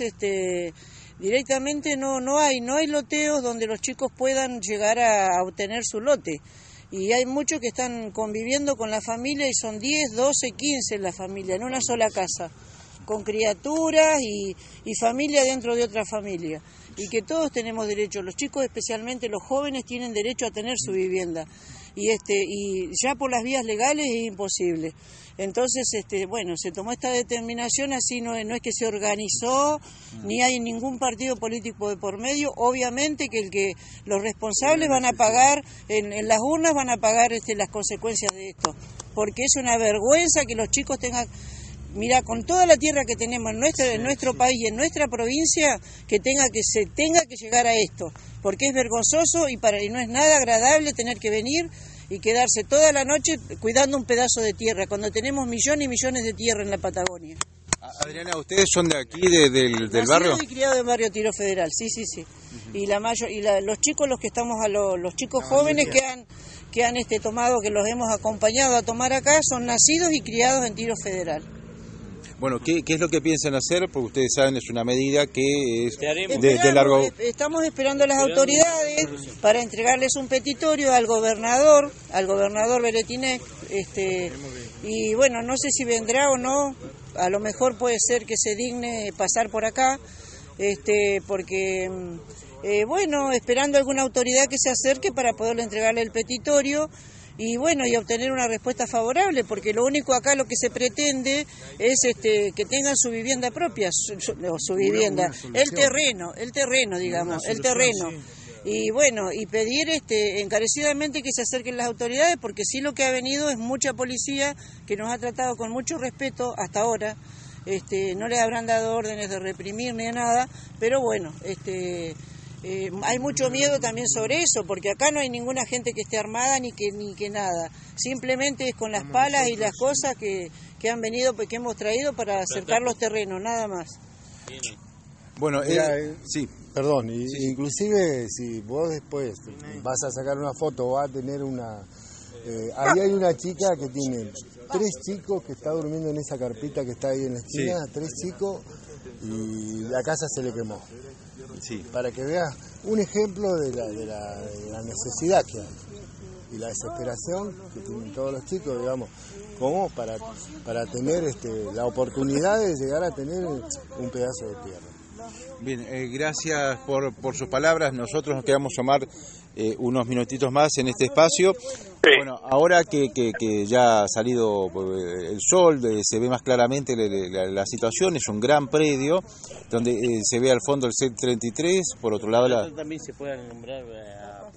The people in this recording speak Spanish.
este, directamente no, no hay, no hay loteos donde los chicos puedan llegar a, obtener su lote. Y hay muchos que están conviviendo con la familia y son 10, 12, 15 en la familia, en una sola casa, con criaturas y, y familia dentro de otra familia. Y que todos tenemos derecho, los chicos especialmente los jóvenes tienen derecho a tener su vivienda y este y ya por las vías legales es imposible. Entonces, este, bueno, se tomó esta determinación, así no, no es que se organizó, ni hay ningún partido político de por medio. Obviamente que el que los responsables van a pagar, en, en las urnas van a pagar este, las consecuencias de esto, porque es una vergüenza que los chicos tengan mira, con toda la tierra que tenemos en nuestro, en nuestro país y en nuestra provincia, que tenga que se tenga que llegar a esto, porque es vergonzoso y para y no es nada agradable tener que venir y quedarse toda la noche cuidando un pedazo de tierra, cuando tenemos millones y millones de tierra en la Patagonia. Adriana, ¿ustedes son de aquí, del, del barrio? Soy criado en barrio Tiro Federal, sí, sí, sí. Y la mayor, y los chicos, los que estamos a los chicos jóvenes que han que han este tomado, que los hemos acompañado a tomar acá, son nacidos y criados en Tiro Federal. Bueno, ¿qué, es lo que piensan hacer? Porque ustedes saben, es una medida que es de, largo... Estamos esperando a las autoridades para entregarles un petitorio al gobernador, al gobernador Beretinec, este, y bueno, no sé si vendrá o no, a lo mejor puede ser que se digne pasar por acá, este, porque... Eh, bueno, esperando alguna autoridad que se acerque para poderle entregarle el petitorio y bueno, y obtener una respuesta favorable, porque lo único acá lo que se pretende es este que tengan su vivienda propia, su, vivienda, el terreno, el terreno, digamos, el terreno. Y bueno, y pedir este encarecidamente que se acerquen las autoridades, porque sí lo que ha venido es mucha policía que nos ha tratado con mucho respeto hasta ahora. Este, no les habrán dado órdenes de reprimir ni nada, pero bueno, este eh, hay mucho miedo también sobre eso, porque acá no hay ninguna gente que esté armada ni que ni que nada. Simplemente es con las palas y las cosas que, que han venido, que hemos traído para acercar los terrenos, nada más. Bueno, eh, eh, sí. Perdón, inclusive si vos después vas a sacar una foto, va a tener una... ahí hay una chica que tiene tres chicos que está durmiendo en esa carpita que está ahí en la esquina, tres chicos, y la casa se le quemó. Sí. Para que veas un ejemplo de la, de, la, necesidad que hay y la desesperación que tienen todos los chicos, digamos, como para, para tener este, la oportunidad de llegar a tener un pedazo de tierra. Bien, eh, gracias por, por sus palabras. Nosotros nos quedamos a tomar eh, unos minutitos más en este espacio. Bueno, ahora que, que, ya ha salido eh, el sol, se ve más claramente la, situación, es un gran predio donde se ve al fondo el C33, por otro lado la... También se puede nombrar